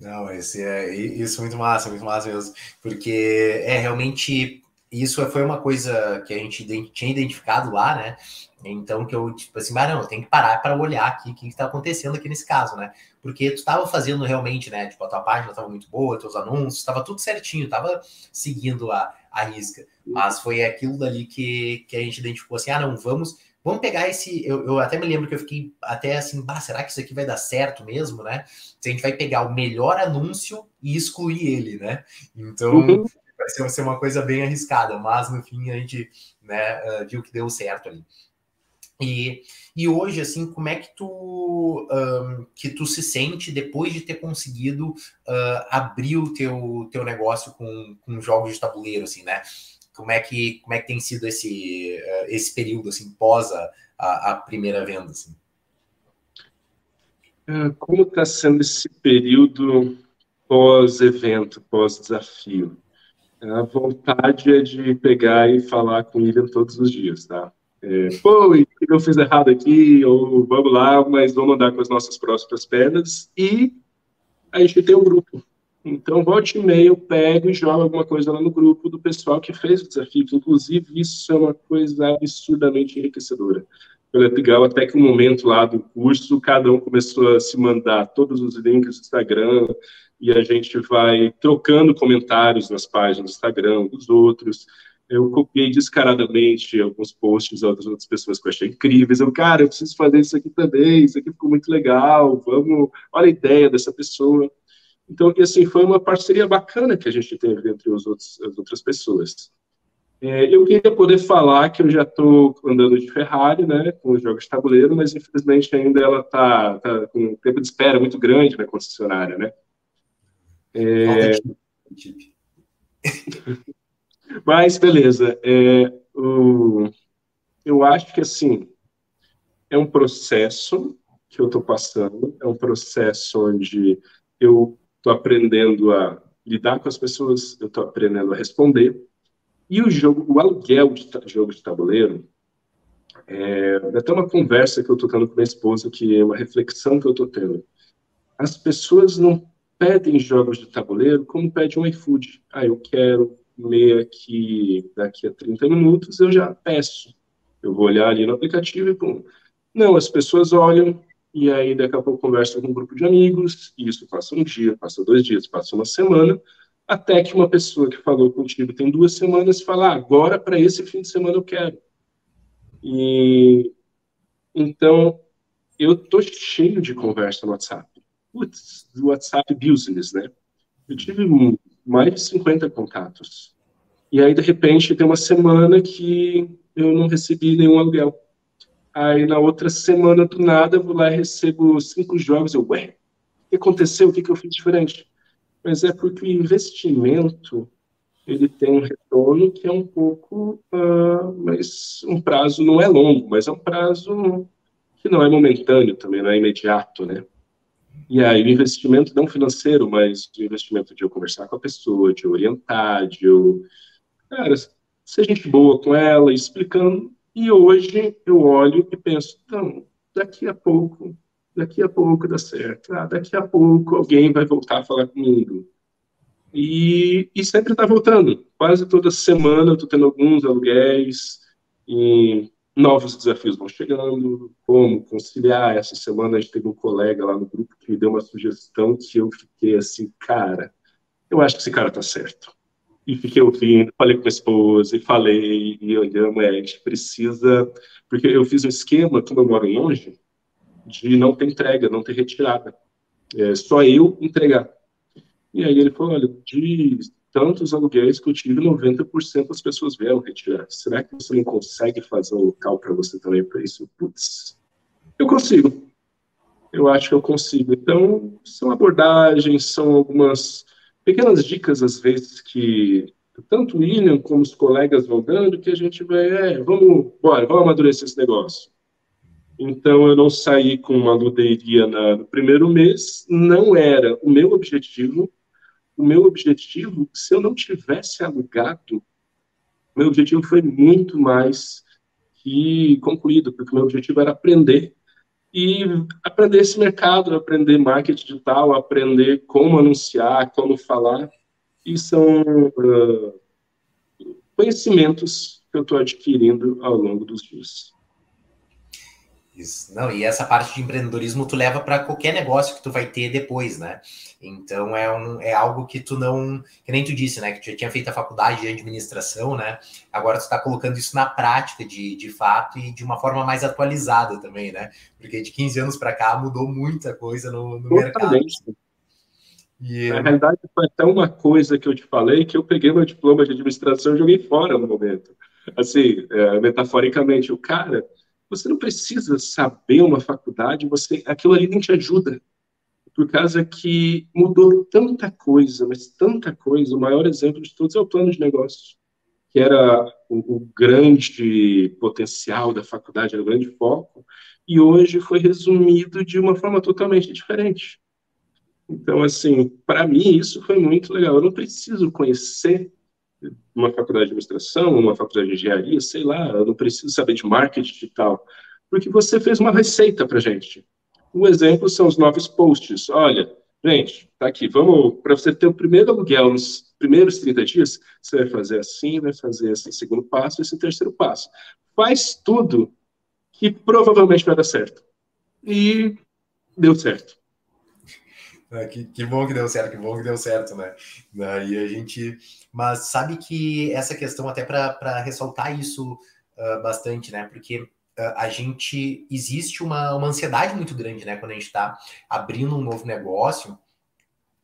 Não, esse é isso é muito massa, muito massa mesmo, porque é realmente isso foi uma coisa que a gente tinha identificado lá, né? Então que eu, tipo assim, mas não, eu tenho que parar para olhar aqui o que está acontecendo aqui nesse caso, né? Porque tu estava fazendo realmente, né? Tipo, a tua página estava muito boa, teus anúncios, estava tudo certinho, estava seguindo a, a risca. Mas foi aquilo dali que, que a gente identificou assim, ah, não, vamos, vamos pegar esse. Eu, eu até me lembro que eu fiquei até assim, bah, será que isso aqui vai dar certo mesmo, né? Se a gente vai pegar o melhor anúncio e excluir ele, né? Então. Uhum vai ser uma coisa bem arriscada, mas no fim a gente né, viu que deu certo ali. E, e hoje, assim, como é que tu, um, que tu se sente depois de ter conseguido uh, abrir o teu, teu negócio com, com jogos de tabuleiro, assim, né? Como é que, como é que tem sido esse, uh, esse período, assim, pós a, a, primeira venda, assim? É, como está sendo esse período pós-evento, pós-desafio? A vontade é de pegar e falar com o William todos os dias, tá? É, Pô, o eu fiz errado aqui? Ou vamos lá, mas vamos andar com as nossas próprias pernas. E a gente tem um grupo. Então, volte e meia, eu pego e jogo alguma coisa lá no grupo do pessoal que fez o desafio. Inclusive, isso é uma coisa absurdamente enriquecedora. Foi legal até que no momento lá do curso, cada um começou a se mandar todos os links do Instagram, e a gente vai trocando comentários nas páginas do Instagram dos outros. Eu copiei descaradamente alguns posts de outras pessoas que eu achei incríveis. Eu, cara, eu preciso fazer isso aqui também, isso aqui ficou muito legal, vamos, olha a ideia dessa pessoa. Então, e assim, foi uma parceria bacana que a gente teve entre os outros, as outras pessoas. É, eu queria poder falar que eu já estou andando de Ferrari, né, com os jogos de tabuleiro, mas infelizmente ainda ela está tá com um tempo de espera muito grande na concessionária, né. É... Mas, beleza. É, o... Eu acho que, assim, é um processo que eu estou passando, é um processo onde eu estou aprendendo a lidar com as pessoas, eu estou aprendendo a responder. E o jogo, o aluguel de jogo de tabuleiro, é até uma conversa que eu estou tendo com minha esposa, que é uma reflexão que eu estou tendo. As pessoas não pedem jogos de tabuleiro como pede um iFood. Ah, eu quero comer aqui daqui a 30 minutos, eu já peço. Eu vou olhar ali no aplicativo e pum. Não, as pessoas olham e aí daqui a pouco conversam com um grupo de amigos, e isso passa um dia, passa dois dias, passa uma semana, até que uma pessoa que falou contigo tem duas semanas fala, ah, agora para esse fim de semana eu quero. E então eu tô cheio de conversa no WhatsApp putz, do WhatsApp Business, né? Eu tive mais de 50 contatos. E aí, de repente, tem uma semana que eu não recebi nenhum aluguel. Aí, na outra semana, do nada, eu vou lá e recebo cinco jogos. Eu, ué, o que aconteceu? O que, que eu fiz diferente? Mas é porque o investimento, ele tem um retorno que é um pouco, uh, mas um prazo não é longo, mas é um prazo que não é momentâneo também, não é imediato, né? E aí o investimento não financeiro, mas o investimento de eu conversar com a pessoa, de eu orientar, de eu, cara, ser gente boa com ela, explicando. E hoje eu olho e penso, então, daqui a pouco, daqui a pouco dá certo. Ah, daqui a pouco alguém vai voltar a falar comigo. E, e sempre está voltando. Quase toda semana eu estou tendo alguns aluguéis. E novos desafios vão chegando, como conciliar. Essa semana a gente teve um colega lá no grupo que me deu uma sugestão que eu fiquei assim, cara, eu acho que esse cara tá certo. E fiquei ouvindo, falei com a esposa, e falei, e olhamos, é, a gente precisa... Porque eu fiz um esquema, como eu moro longe, de não ter entrega, não ter retirada. É só eu entregar. E aí ele falou, olha, de tantos aluguéis que eu tive, 90% das pessoas vieram retirar. Será que você não consegue fazer um local para você também para isso? Putz, eu consigo. Eu acho que eu consigo. Então, são abordagens, são algumas pequenas dicas, às vezes, que tanto o William como os colegas vão dando, que a gente vai, é, vamos, bora, vamos amadurecer esse negócio. Então, eu não saí com uma luderia no primeiro mês, não era o meu objetivo, o meu objetivo, se eu não tivesse alugado, meu objetivo foi muito mais que concluído, porque meu objetivo era aprender e aprender esse mercado, aprender marketing digital, aprender como anunciar, como falar. E são uh, conhecimentos que eu estou adquirindo ao longo dos dias. Isso. Não, e essa parte de empreendedorismo tu leva para qualquer negócio que tu vai ter depois, né? Então é, um, é algo que tu não. Que nem tu disse, né? Que tu já tinha feito a faculdade de administração, né? Agora tu está colocando isso na prática de, de fato e de uma forma mais atualizada também, né? Porque de 15 anos para cá mudou muita coisa no, no mercado. E... Na realidade, foi até uma coisa que eu te falei que eu peguei meu diploma de administração e joguei fora no momento. Assim, é, metaforicamente, o cara você não precisa saber uma faculdade, você aquilo ali nem te ajuda. Por causa que mudou tanta coisa, mas tanta coisa. O maior exemplo de todos é o plano de negócios, que era o, o grande potencial da faculdade, era o grande foco, e hoje foi resumido de uma forma totalmente diferente. Então, assim, para mim isso foi muito legal. Eu não preciso conhecer uma faculdade de administração, uma faculdade de engenharia, sei lá, eu não preciso saber de marketing digital, porque você fez uma receita para gente. Um exemplo são os novos posts. Olha, gente, tá aqui, vamos, para você ter o primeiro aluguel nos primeiros 30 dias, você vai fazer assim, vai fazer esse segundo passo, esse terceiro passo. Faz tudo que provavelmente vai dar certo. E deu certo. É, que, que, bom que deu certo, que bom que deu certo, né? E a gente. Mas sabe que essa questão, até para ressaltar isso uh, bastante, né? Porque uh, a gente. Existe uma, uma ansiedade muito grande, né? Quando a gente está abrindo um novo negócio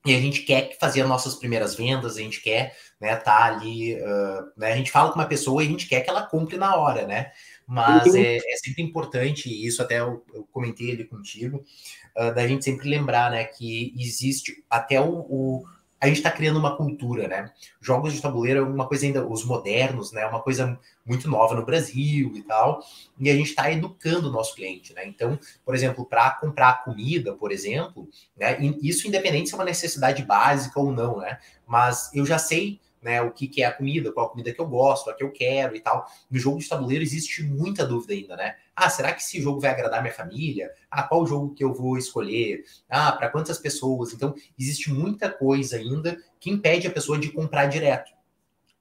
e a gente quer fazer as nossas primeiras vendas, a gente quer né, tá ali. Uh, né? A gente fala com uma pessoa e a gente quer que ela compre na hora, né? Mas uhum. é, é, sempre importante, e isso até eu, eu comentei ali contigo, uh, da gente sempre lembrar, né, que existe até o, o a gente está criando uma cultura, né? Jogos de tabuleiro é uma coisa ainda, os modernos, né? Uma coisa muito nova no Brasil e tal. E a gente está educando o nosso cliente, né? Então, por exemplo, para comprar comida, por exemplo, né? Isso independente se é uma necessidade básica ou não, né? Mas eu já sei né? O que, que é a comida, qual a comida que eu gosto, a que eu quero e tal. No jogo de tabuleiro existe muita dúvida ainda, né? Ah, será que esse jogo vai agradar minha família? Ah, qual jogo que eu vou escolher? Ah, para quantas pessoas? Então, existe muita coisa ainda que impede a pessoa de comprar direto.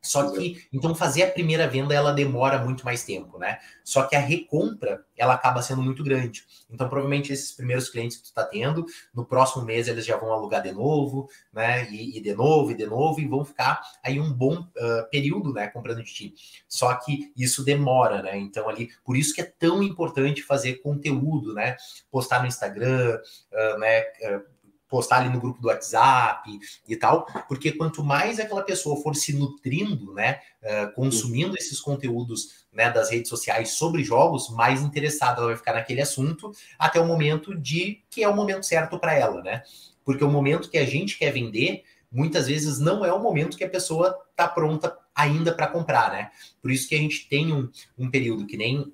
Só que, então, fazer a primeira venda, ela demora muito mais tempo, né? Só que a recompra, ela acaba sendo muito grande. Então, provavelmente, esses primeiros clientes que tu está tendo, no próximo mês eles já vão alugar de novo, né? E, e de novo, e de novo, e vão ficar aí um bom uh, período, né? Comprando de ti. Só que isso demora, né? Então, ali, por isso que é tão importante fazer conteúdo, né? Postar no Instagram, uh, né? Uh, postar ali no grupo do WhatsApp e tal, porque quanto mais aquela pessoa for se nutrindo, né, uh, consumindo esses conteúdos né, das redes sociais sobre jogos, mais interessada ela vai ficar naquele assunto até o momento de que é o momento certo para ela, né? Porque o momento que a gente quer vender, muitas vezes não é o momento que a pessoa está pronta ainda para comprar, né? Por isso que a gente tem um, um período que nem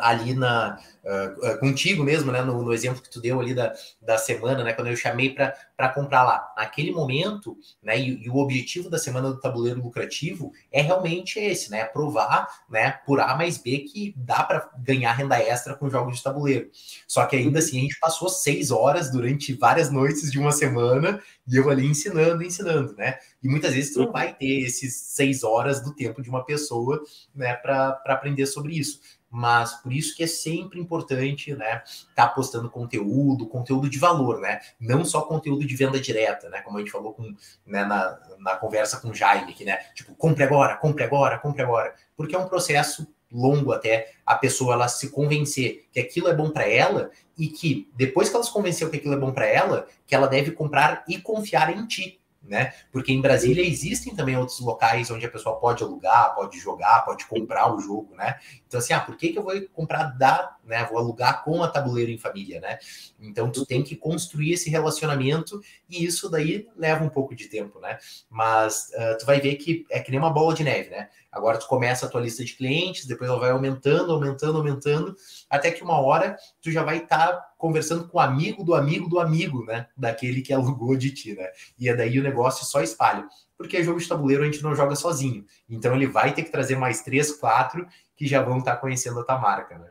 ali na uh, contigo mesmo, né, no, no, exemplo que tu deu ali da, da semana, né, quando eu chamei para comprar lá. Naquele momento, né, e, e, o objetivo da semana do tabuleiro lucrativo é realmente esse, né, provar, né, por A mais B que dá para ganhar renda extra com jogos de tabuleiro. Só que ainda assim a gente passou seis horas durante várias noites de uma semana e eu ali ensinando, ensinando, né? E muitas vezes tu não vai ter esses seis horas do tempo de uma pessoa, né, para aprender sobre isso mas por isso que é sempre importante, né, estar tá postando conteúdo, conteúdo de valor, né, não só conteúdo de venda direta, né, como a gente falou com, né, na, na conversa com o Jaime aqui, né, tipo, compre agora, compre agora, compre agora, porque é um processo longo até a pessoa ela se convencer que aquilo é bom para ela e que depois que ela se convenceu que aquilo é bom para ela, que ela deve comprar e confiar em ti, né? Porque em Brasília existem também outros locais onde a pessoa pode alugar, pode jogar, pode comprar o jogo, né? Então, assim, ah, por que, que eu vou comprar da, né? Vou alugar com a tabuleiro em família, né? Então, tu tem que construir esse relacionamento e isso daí leva um pouco de tempo, né? Mas uh, tu vai ver que é que nem uma bola de neve, né? Agora tu começa a tua lista de clientes, depois ela vai aumentando, aumentando, aumentando, até que uma hora tu já vai estar tá conversando com o amigo do amigo do amigo, né? Daquele que alugou de ti, né? E é daí o negócio só espalha. Porque jogo de tabuleiro a gente não joga sozinho. Então ele vai ter que trazer mais três, quatro que já vão estar tá conhecendo a tua marca, né?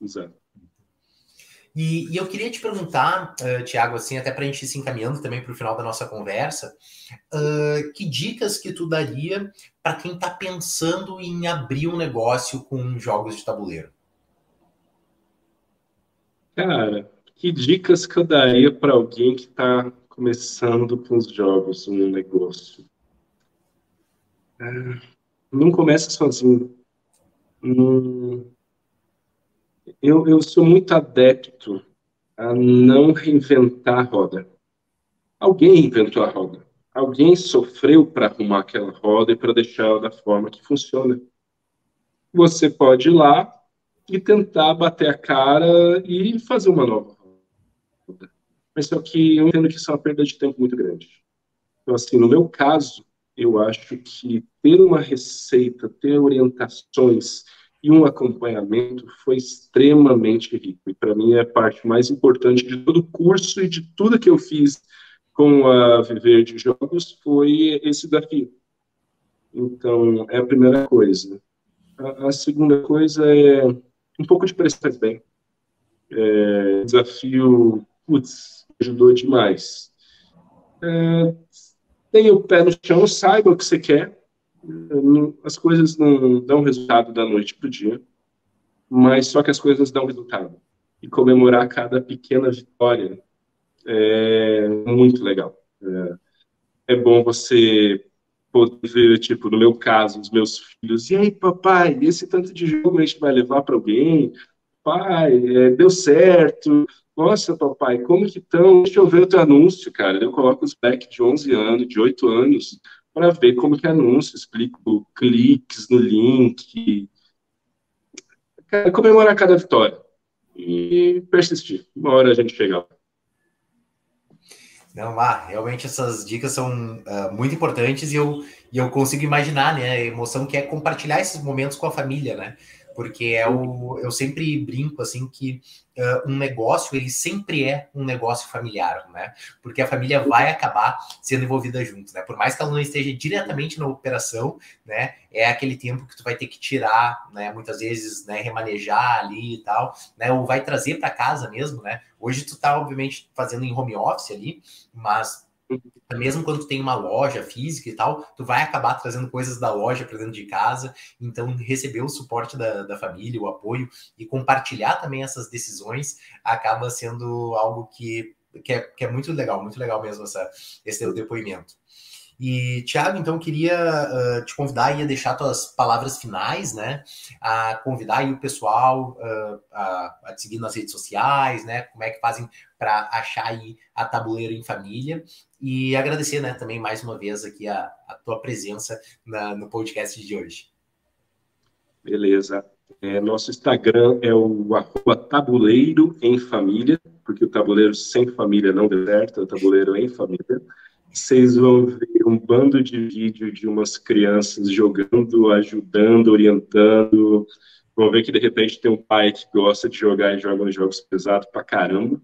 Exato. E, e, eu queria te perguntar, uh, Tiago, assim, até para a gente ir se encaminhando também para o final da nossa conversa, uh, que dicas que tu daria para quem está pensando em abrir um negócio com jogos de tabuleiro? Cara, que dicas que eu daria para alguém que está começando com os jogos no negócio? Uh, não começa sozinho. Não eu, eu sou muito adepto a não reinventar a roda. Alguém inventou a roda. Alguém sofreu para arrumar aquela roda e para deixá-la da forma que funciona. Você pode ir lá e tentar bater a cara e fazer uma nova roda. Mas só que eu entendo que isso é uma perda de tempo muito grande. Então, assim, no meu caso, eu acho que ter uma receita, ter orientações, e um acompanhamento foi extremamente rico. E para mim é a parte mais importante de todo o curso e de tudo que eu fiz com a Viver de Jogos foi esse desafio. Então, é a primeira coisa. A, a segunda coisa é um pouco de preço faz bem. É, desafio, putz, ajudou demais. É, tenha o pé no chão, saiba o que você quer, as coisas não dão resultado da noite para o dia, mas só que as coisas dão resultado. E comemorar cada pequena vitória é muito legal. É, é bom você poder ver, tipo, no meu caso, os meus filhos, e aí, papai, esse tanto de jogo a gente vai levar para alguém? Pai, é, deu certo. Nossa, papai, como que estão? Deixa eu ver o teu anúncio, cara. Eu coloco os back de 11 anos, de 8 anos, para ver como que é anúncio, explico cliques no link, comemorar cada vitória e persistir. Uma hora a gente chega lá. Não, lá, realmente essas dicas são uh, muito importantes e eu, e eu consigo imaginar, né, a emoção que é compartilhar esses momentos com a família, né? Porque é o, eu sempre brinco assim que uh, um negócio ele sempre é um negócio familiar, né? Porque a família vai acabar sendo envolvida junto, né? Por mais que ela não esteja diretamente na operação, né? É aquele tempo que tu vai ter que tirar, né? Muitas vezes, né? Remanejar ali e tal, né? Ou vai trazer para casa mesmo, né? Hoje tu tá obviamente fazendo em home office ali, mas mesmo quando tu tem uma loja física e tal, tu vai acabar trazendo coisas da loja para dentro de casa. Então, receber o suporte da, da família, o apoio e compartilhar também essas decisões acaba sendo algo que, que, é, que é muito legal, muito legal mesmo essa, esse teu depoimento. E, Thiago, então, queria uh, te convidar e deixar tuas palavras finais, né? A convidar o pessoal uh, a, a te seguir nas redes sociais, né? Como é que fazem para achar aí a Tabuleiro em Família. E agradecer, né, também mais uma vez aqui a, a tua presença na, no podcast de hoje. Beleza. É, nosso Instagram é o arroba tabuleiro em família, porque o tabuleiro sem família não deu certo, é o tabuleiro em família vocês vão ver um bando de vídeo de umas crianças jogando, ajudando, orientando. Vão ver que de repente tem um pai que gosta de jogar e joga uns jogos pesados pra caramba.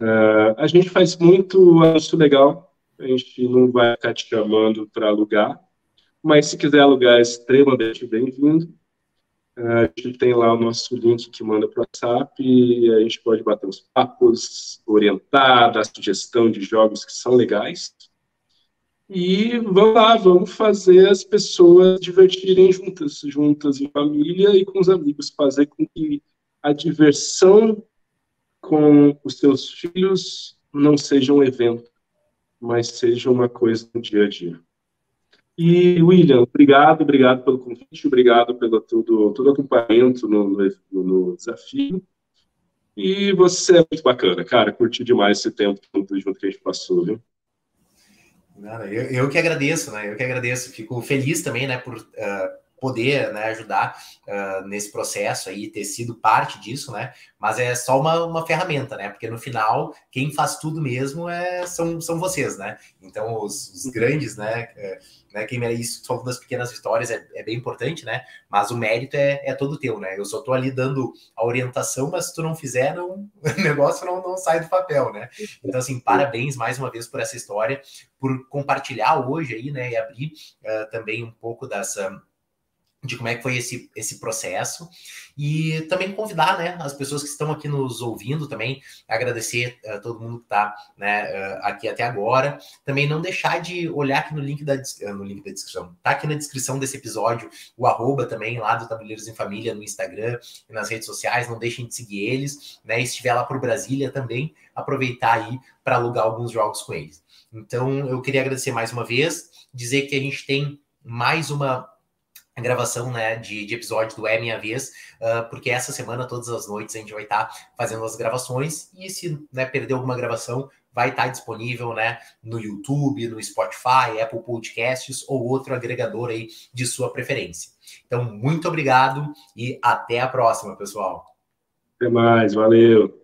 Uh, a gente faz muito anúncio legal. A gente não vai ficar te chamando para alugar, mas se quiser alugar, é extremamente bem-vindo. A gente tem lá o nosso link que manda para o WhatsApp e a gente pode bater uns papos, orientar, dar sugestão de jogos que são legais. E vamos lá, vamos fazer as pessoas divertirem juntas, juntas em família e com os amigos, fazer com que a diversão com os seus filhos não seja um evento, mas seja uma coisa do dia a dia. E, William, obrigado, obrigado pelo convite, obrigado pelo todo, o acompanhamento no, no, no desafio. E você é muito bacana, cara. Curti demais esse tempo junto que a gente passou, viu? eu, eu, que agradeço, né? Eu que agradeço. Fico feliz também, né, por uh, poder né, ajudar uh, nesse processo aí, ter sido parte disso, né? Mas é só uma, uma ferramenta, né? Porque no final, quem faz tudo mesmo é, são, são vocês, né? Então, os, os grandes, né? Uh, né? Quem é isso, falando das pequenas vitórias, é, é, bem importante, né? Mas o mérito é, é todo teu, né? Eu só tô ali dando a orientação, mas se tu não fizer, não, o negócio não, não sai do papel, né? Então, assim, parabéns mais uma vez por essa história, por compartilhar hoje aí, né? E abrir uh, também um pouco dessa de como é que foi esse, esse processo e também convidar né, as pessoas que estão aqui nos ouvindo também, agradecer a uh, todo mundo que está né, uh, aqui até agora. Também não deixar de olhar aqui no link da, uh, no link da descrição. Tá aqui na descrição desse episódio o arroba também lá do Tabuleiros em Família no Instagram e nas redes sociais. Não deixem de seguir eles. Né, e se estiver lá por Brasília também, aproveitar aí para alugar alguns jogos com eles. Então, eu queria agradecer mais uma vez, dizer que a gente tem mais uma gravação né, de, de episódio do É Minha Vez, uh, porque essa semana, todas as noites, a gente vai estar tá fazendo as gravações, e se né, perder alguma gravação, vai estar tá disponível né, no YouTube, no Spotify, Apple Podcasts ou outro agregador aí de sua preferência. Então, muito obrigado e até a próxima, pessoal. Até mais, valeu.